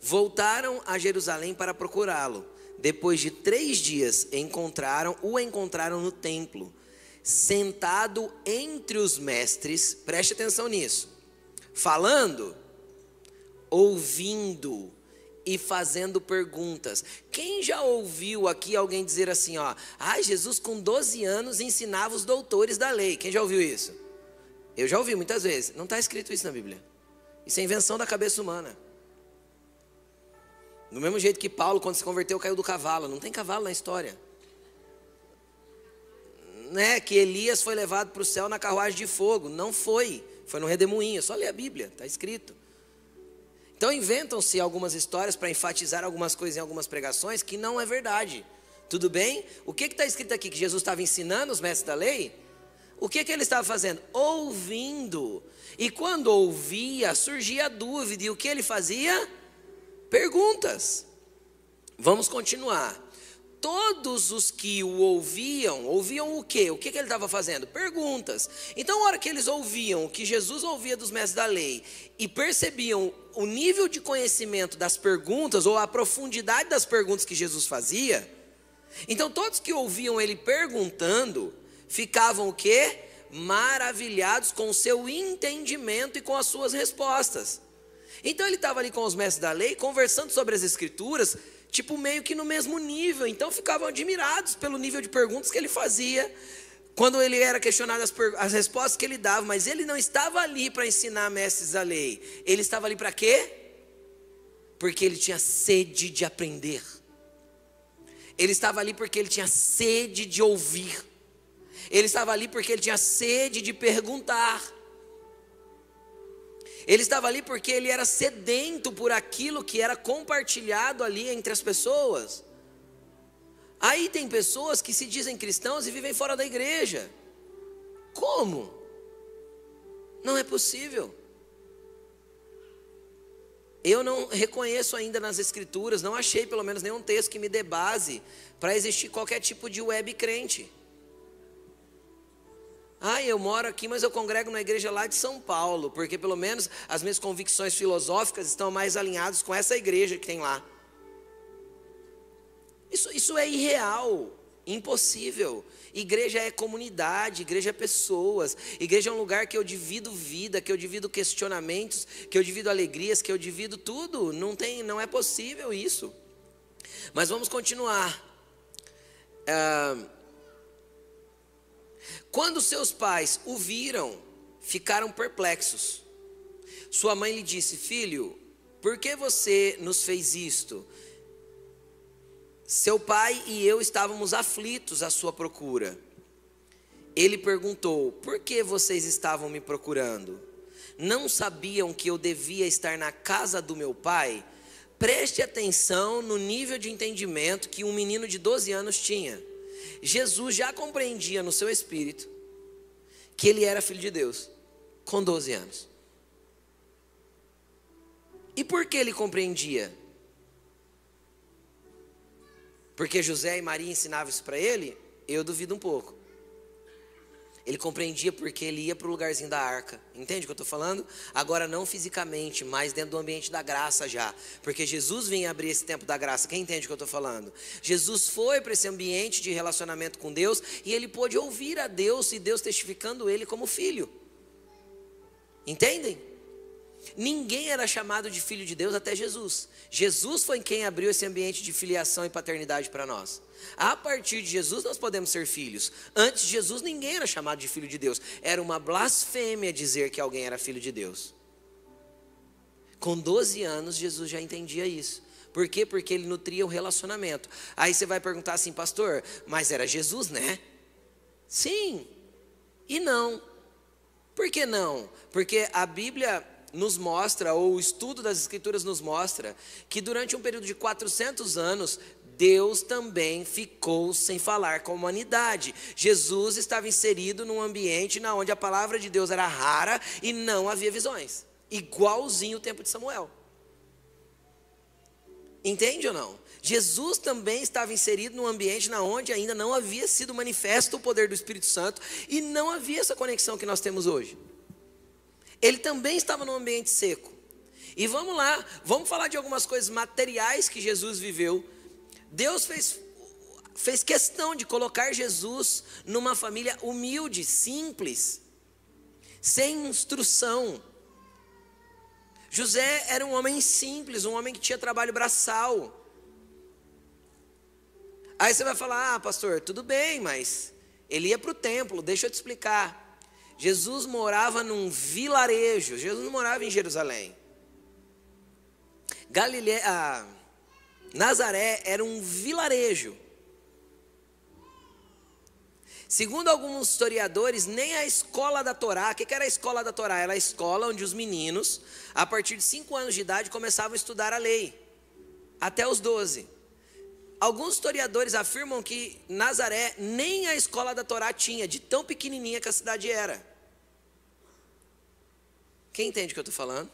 Voltaram a Jerusalém para procurá-lo. Depois de três dias, encontraram, o encontraram no templo, sentado entre os mestres. Preste atenção nisso. Falando, ouvindo e fazendo perguntas. Quem já ouviu aqui alguém dizer assim, ó, ah, Jesus com 12 anos ensinava os doutores da lei. Quem já ouviu isso? Eu já ouvi muitas vezes. Não está escrito isso na Bíblia. Isso é invenção da cabeça humana. Do mesmo jeito que Paulo, quando se converteu, caiu do cavalo. Não tem cavalo na história. Né, que Elias foi levado para o céu na carruagem de fogo. Não foi. Foi no redemoinho. Só ler a Bíblia, está escrito. Então inventam-se algumas histórias para enfatizar algumas coisas em algumas pregações que não é verdade. Tudo bem? O que está escrito aqui? Que Jesus estava ensinando os mestres da lei? O que, que ele estava fazendo? Ouvindo. E quando ouvia, surgia dúvida. E o que ele fazia? Perguntas. Vamos continuar todos os que o ouviam, ouviam o quê? O que, que ele estava fazendo? Perguntas. Então, a hora que eles ouviam o que Jesus ouvia dos mestres da lei e percebiam o nível de conhecimento das perguntas ou a profundidade das perguntas que Jesus fazia, então todos que ouviam ele perguntando ficavam o quê? Maravilhados com o seu entendimento e com as suas respostas. Então ele estava ali com os mestres da lei, conversando sobre as escrituras, tipo meio que no mesmo nível. Então ficavam admirados pelo nível de perguntas que ele fazia, quando ele era questionado as, as respostas que ele dava, mas ele não estava ali para ensinar mestres da lei. Ele estava ali para quê? Porque ele tinha sede de aprender. Ele estava ali porque ele tinha sede de ouvir. Ele estava ali porque ele tinha sede de perguntar. Ele estava ali porque ele era sedento por aquilo que era compartilhado ali entre as pessoas. Aí tem pessoas que se dizem cristãos e vivem fora da igreja. Como? Não é possível. Eu não reconheço ainda nas escrituras, não achei pelo menos nenhum texto que me dê base para existir qualquer tipo de web crente. Ah, eu moro aqui, mas eu congrego na igreja lá de São Paulo, porque pelo menos as minhas convicções filosóficas estão mais alinhadas com essa igreja que tem lá. Isso, isso é irreal, impossível. Igreja é comunidade, igreja é pessoas, igreja é um lugar que eu divido vida, que eu divido questionamentos, que eu divido alegrias, que eu divido tudo. Não tem, não é possível isso. Mas vamos continuar. Ah, quando seus pais o viram, ficaram perplexos. Sua mãe lhe disse: Filho, por que você nos fez isto? Seu pai e eu estávamos aflitos à sua procura. Ele perguntou: Por que vocês estavam me procurando? Não sabiam que eu devia estar na casa do meu pai? Preste atenção no nível de entendimento que um menino de 12 anos tinha. Jesus já compreendia no seu espírito que ele era filho de Deus, com 12 anos. E por que ele compreendia? Porque José e Maria ensinavam isso para ele? Eu duvido um pouco. Ele compreendia porque ele ia para o lugarzinho da arca. Entende o que eu estou falando? Agora, não fisicamente, mas dentro do ambiente da graça já. Porque Jesus vem abrir esse tempo da graça. Quem entende o que eu estou falando? Jesus foi para esse ambiente de relacionamento com Deus e ele pôde ouvir a Deus e Deus testificando ele como filho. Entendem? Ninguém era chamado de filho de Deus até Jesus. Jesus foi quem abriu esse ambiente de filiação e paternidade para nós. A partir de Jesus nós podemos ser filhos. Antes de Jesus ninguém era chamado de filho de Deus. Era uma blasfêmia dizer que alguém era filho de Deus. Com 12 anos Jesus já entendia isso. Por quê? Porque ele nutria o relacionamento. Aí você vai perguntar assim, pastor, mas era Jesus, né? Sim e não. Por que não? Porque a Bíblia nos mostra, ou o estudo das Escrituras nos mostra, que durante um período de 400 anos, Deus também ficou sem falar com a humanidade. Jesus estava inserido num ambiente na onde a palavra de Deus era rara e não havia visões, igualzinho o tempo de Samuel. Entende ou não? Jesus também estava inserido num ambiente na onde ainda não havia sido manifesto o poder do Espírito Santo e não havia essa conexão que nós temos hoje. Ele também estava num ambiente seco. E vamos lá, vamos falar de algumas coisas materiais que Jesus viveu. Deus fez, fez questão de colocar Jesus numa família humilde, simples, sem instrução. José era um homem simples, um homem que tinha trabalho braçal. Aí você vai falar, ah, pastor, tudo bem, mas ele ia para o templo, deixa eu te explicar. Jesus morava num vilarejo, Jesus não morava em Jerusalém. Galileia, ah, Nazaré era um vilarejo. Segundo alguns historiadores, nem a escola da Torá, o que era a escola da Torá? Era a escola onde os meninos, a partir de 5 anos de idade, começavam a estudar a lei, até os 12. Alguns historiadores afirmam que Nazaré nem a escola da Torá tinha, de tão pequenininha que a cidade era. Quem entende o que eu estou falando?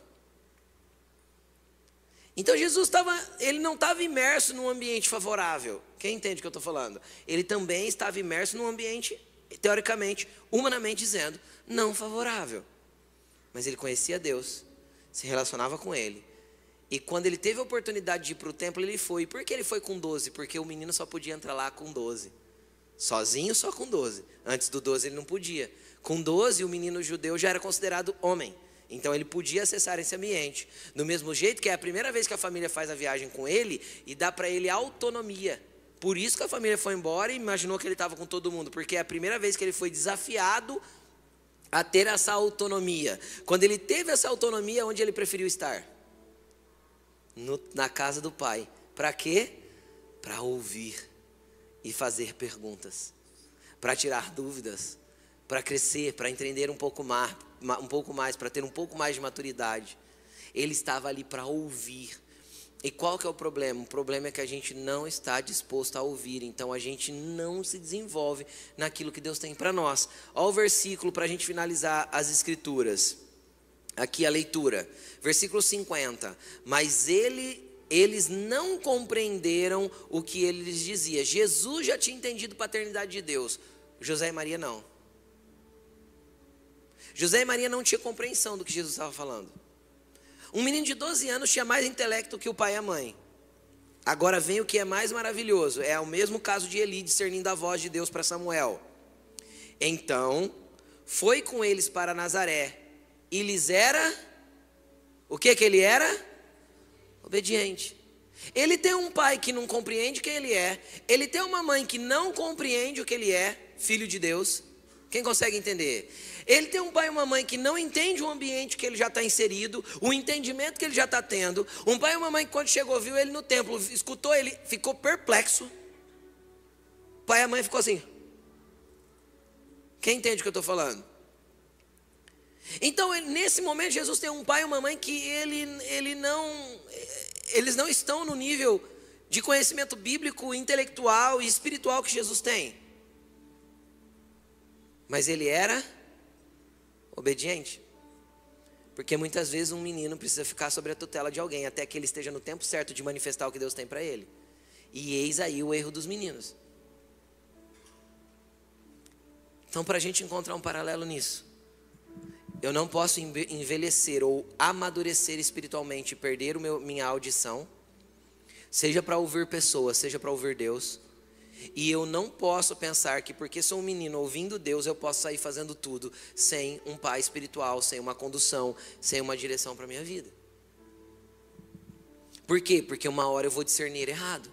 Então Jesus estava, ele não estava imerso num ambiente favorável. Quem entende o que eu estou falando? Ele também estava imerso num ambiente, teoricamente, humanamente dizendo, não favorável. Mas ele conhecia Deus, se relacionava com Ele, e quando ele teve a oportunidade de ir para o templo, ele foi. Por que ele foi com 12? Porque o menino só podia entrar lá com 12. Sozinho, só com 12. Antes do 12 ele não podia. Com 12, o menino judeu já era considerado homem. Então ele podia acessar esse ambiente. Do mesmo jeito que é a primeira vez que a família faz a viagem com ele e dá para ele autonomia. Por isso que a família foi embora e imaginou que ele estava com todo mundo, porque é a primeira vez que ele foi desafiado a ter essa autonomia. Quando ele teve essa autonomia, onde ele preferiu estar? No, na casa do Pai. Para quê? Para ouvir e fazer perguntas, para tirar dúvidas, para crescer, para entender um pouco mais, um pouco mais, para ter um pouco mais de maturidade. Ele estava ali para ouvir. E qual que é o problema? O problema é que a gente não está disposto a ouvir, então a gente não se desenvolve naquilo que Deus tem para nós. Olha o versículo para a gente finalizar as escrituras. Aqui a leitura, versículo 50. Mas ele, eles não compreenderam o que ele lhes dizia. Jesus já tinha entendido paternidade de Deus, José e Maria não. José e Maria não tinham compreensão do que Jesus estava falando. Um menino de 12 anos tinha mais intelecto que o pai e a mãe. Agora vem o que é mais maravilhoso: é o mesmo caso de Eli discernindo a voz de Deus para Samuel. Então, foi com eles para Nazaré e lhes era o que que ele era? Obediente. Ele tem um pai que não compreende quem ele é, ele tem uma mãe que não compreende o que ele é, filho de Deus, Quem consegue entender? Ele tem um pai e uma mãe que não entende o ambiente que ele já está inserido, o entendimento que ele já está tendo. Um pai e uma mãe que quando chegou viu ele no templo, escutou ele, ficou perplexo. O pai e a mãe ficou assim. Quem entende o que eu estou falando? Então, nesse momento, Jesus tem um pai e uma mãe que ele, ele não, eles não estão no nível de conhecimento bíblico, intelectual e espiritual que Jesus tem. Mas ele era obediente. Porque muitas vezes um menino precisa ficar sobre a tutela de alguém até que ele esteja no tempo certo de manifestar o que Deus tem para ele. E eis aí o erro dos meninos. Então, para a gente encontrar um paralelo nisso, eu não posso envelhecer ou amadurecer espiritualmente perder meu, minha audição, seja para ouvir pessoas, seja para ouvir Deus, e eu não posso pensar que porque sou um menino ouvindo Deus, eu posso sair fazendo tudo sem um pai espiritual, sem uma condução, sem uma direção para minha vida. Por quê? Porque uma hora eu vou discernir errado.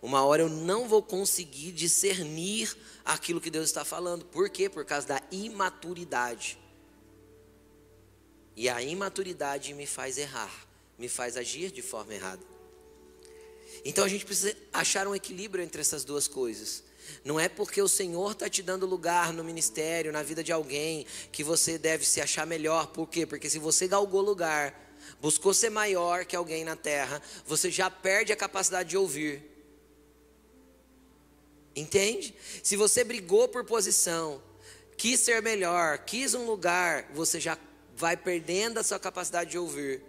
Uma hora eu não vou conseguir discernir aquilo que Deus está falando. Por quê? Por causa da imaturidade. E a imaturidade me faz errar, me faz agir de forma errada. Então a gente precisa achar um equilíbrio entre essas duas coisas. Não é porque o Senhor está te dando lugar no ministério, na vida de alguém, que você deve se achar melhor. Por quê? Porque se você galgou lugar, buscou ser maior que alguém na terra, você já perde a capacidade de ouvir. Entende? Se você brigou por posição, quis ser melhor, quis um lugar, você já vai perdendo a sua capacidade de ouvir.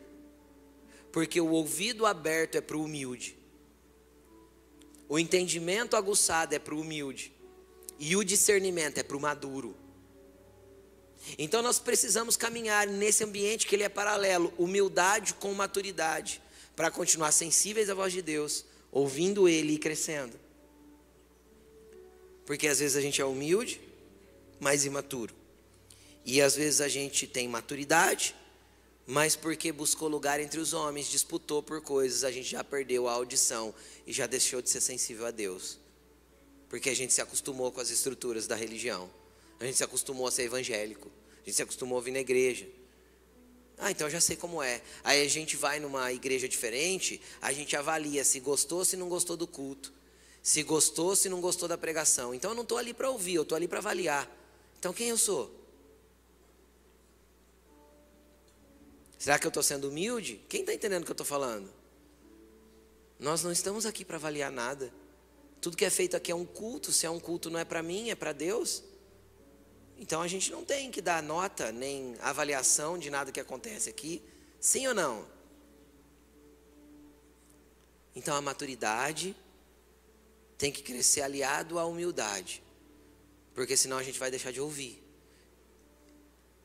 Porque o ouvido aberto é para o humilde. O entendimento aguçado é para o humilde. E o discernimento é para o maduro. Então nós precisamos caminhar nesse ambiente que ele é paralelo, humildade com maturidade, para continuar sensíveis à voz de Deus, ouvindo ele e crescendo. Porque às vezes a gente é humilde, mas imaturo. E às vezes a gente tem maturidade, mas porque buscou lugar entre os homens, disputou por coisas, a gente já perdeu a audição e já deixou de ser sensível a Deus. Porque a gente se acostumou com as estruturas da religião. A gente se acostumou a ser evangélico. A gente se acostumou a vir na igreja. Ah, então eu já sei como é. Aí a gente vai numa igreja diferente, a gente avalia se gostou, se não gostou do culto. Se gostou, se não gostou da pregação. Então eu não estou ali para ouvir, eu estou ali para avaliar. Então quem eu sou? Será que eu estou sendo humilde? Quem está entendendo o que eu estou falando? Nós não estamos aqui para avaliar nada. Tudo que é feito aqui é um culto. Se é um culto, não é para mim, é para Deus. Então a gente não tem que dar nota nem avaliação de nada que acontece aqui. Sim ou não? Então a maturidade tem que crescer aliado à humildade. Porque senão a gente vai deixar de ouvir.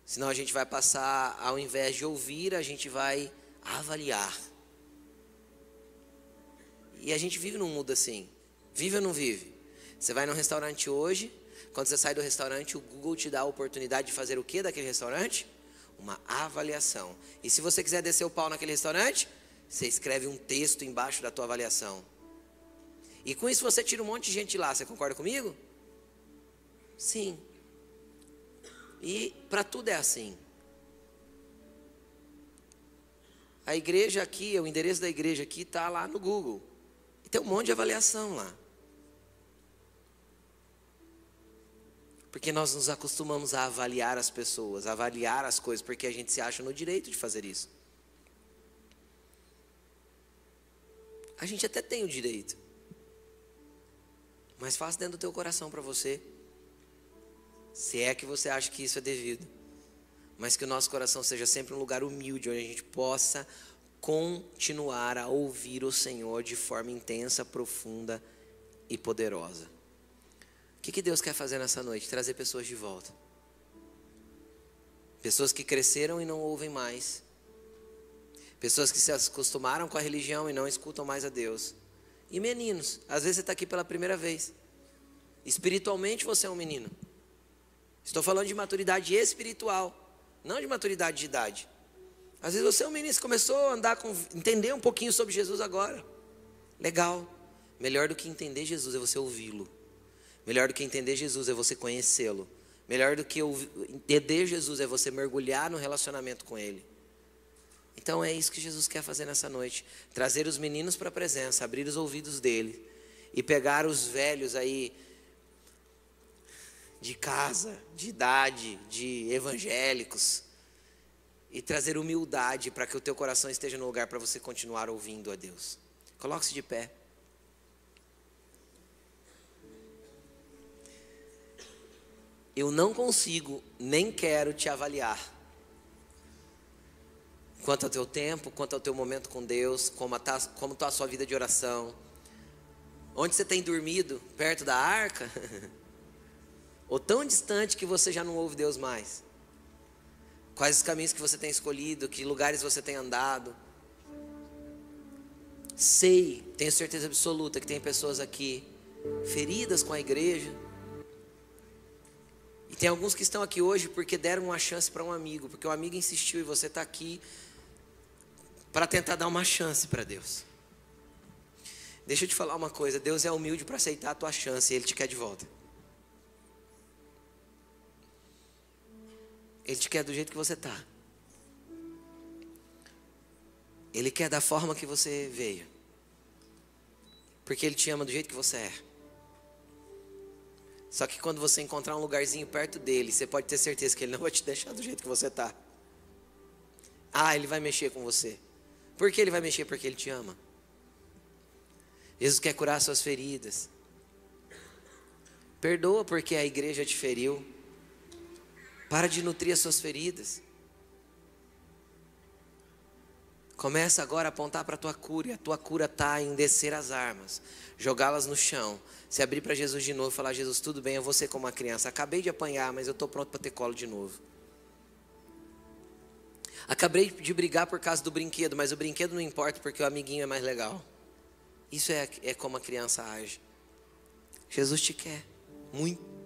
Senão a gente vai passar, ao invés de ouvir, a gente vai avaliar. E a gente vive num mundo assim. Vive ou não vive? Você vai num restaurante hoje, quando você sai do restaurante, o Google te dá a oportunidade de fazer o que daquele restaurante? Uma avaliação. E se você quiser descer o pau naquele restaurante, você escreve um texto embaixo da tua avaliação. E com isso você tira um monte de gente lá. Você concorda comigo? Sim. E para tudo é assim. A igreja aqui, o endereço da igreja aqui está lá no Google. E tem um monte de avaliação lá. Porque nós nos acostumamos a avaliar as pessoas, a avaliar as coisas, porque a gente se acha no direito de fazer isso. A gente até tem o direito. Mas faça dentro do teu coração para você. Se é que você acha que isso é devido. Mas que o nosso coração seja sempre um lugar humilde, onde a gente possa continuar a ouvir o Senhor de forma intensa, profunda e poderosa. O que, que Deus quer fazer nessa noite? Trazer pessoas de volta. Pessoas que cresceram e não ouvem mais. Pessoas que se acostumaram com a religião e não escutam mais a Deus. E meninos, às vezes você está aqui pela primeira vez. Espiritualmente você é um menino. Estou falando de maturidade espiritual, não de maturidade de idade. Às vezes você é um menino que começou a andar com, entender um pouquinho sobre Jesus agora. Legal. Melhor do que entender Jesus é você ouvi-lo. Melhor do que entender Jesus é você conhecê-lo. Melhor do que entender Jesus é você mergulhar no relacionamento com Ele. Então é isso que Jesus quer fazer nessa noite: trazer os meninos para a presença, abrir os ouvidos dele e pegar os velhos aí de casa, de idade, de evangélicos e trazer humildade para que o teu coração esteja no lugar para você continuar ouvindo a Deus. Coloque-se de pé. Eu não consigo, nem quero te avaliar. Quanto ao teu tempo, quanto ao teu momento com Deus, como está como tá a sua vida de oração. Onde você tem dormido? Perto da arca? Ou tão distante que você já não ouve Deus mais? Quais os caminhos que você tem escolhido? Que lugares você tem andado? Sei, tenho certeza absoluta que tem pessoas aqui feridas com a igreja. E tem alguns que estão aqui hoje porque deram uma chance para um amigo, porque o amigo insistiu e você está aqui para tentar dar uma chance para Deus. Deixa eu te falar uma coisa: Deus é humilde para aceitar a tua chance e Ele te quer de volta. Ele te quer do jeito que você está. Ele quer da forma que você veio. Porque Ele te ama do jeito que você é. Só que quando você encontrar um lugarzinho perto dele, você pode ter certeza que Ele não vai te deixar do jeito que você está. Ah, Ele vai mexer com você. Por que Ele vai mexer? Porque Ele te ama. Jesus quer curar suas feridas. Perdoa porque a igreja te feriu. Para de nutrir as suas feridas. Começa agora a apontar para a tua cura. E a tua cura está em descer as armas, jogá-las no chão, se abrir para Jesus de novo e falar: Jesus, tudo bem, eu vou ser como uma criança. Acabei de apanhar, mas eu estou pronto para ter colo de novo. Acabei de brigar por causa do brinquedo, mas o brinquedo não importa porque o amiguinho é mais legal. Isso é, é como a criança age. Jesus te quer muito.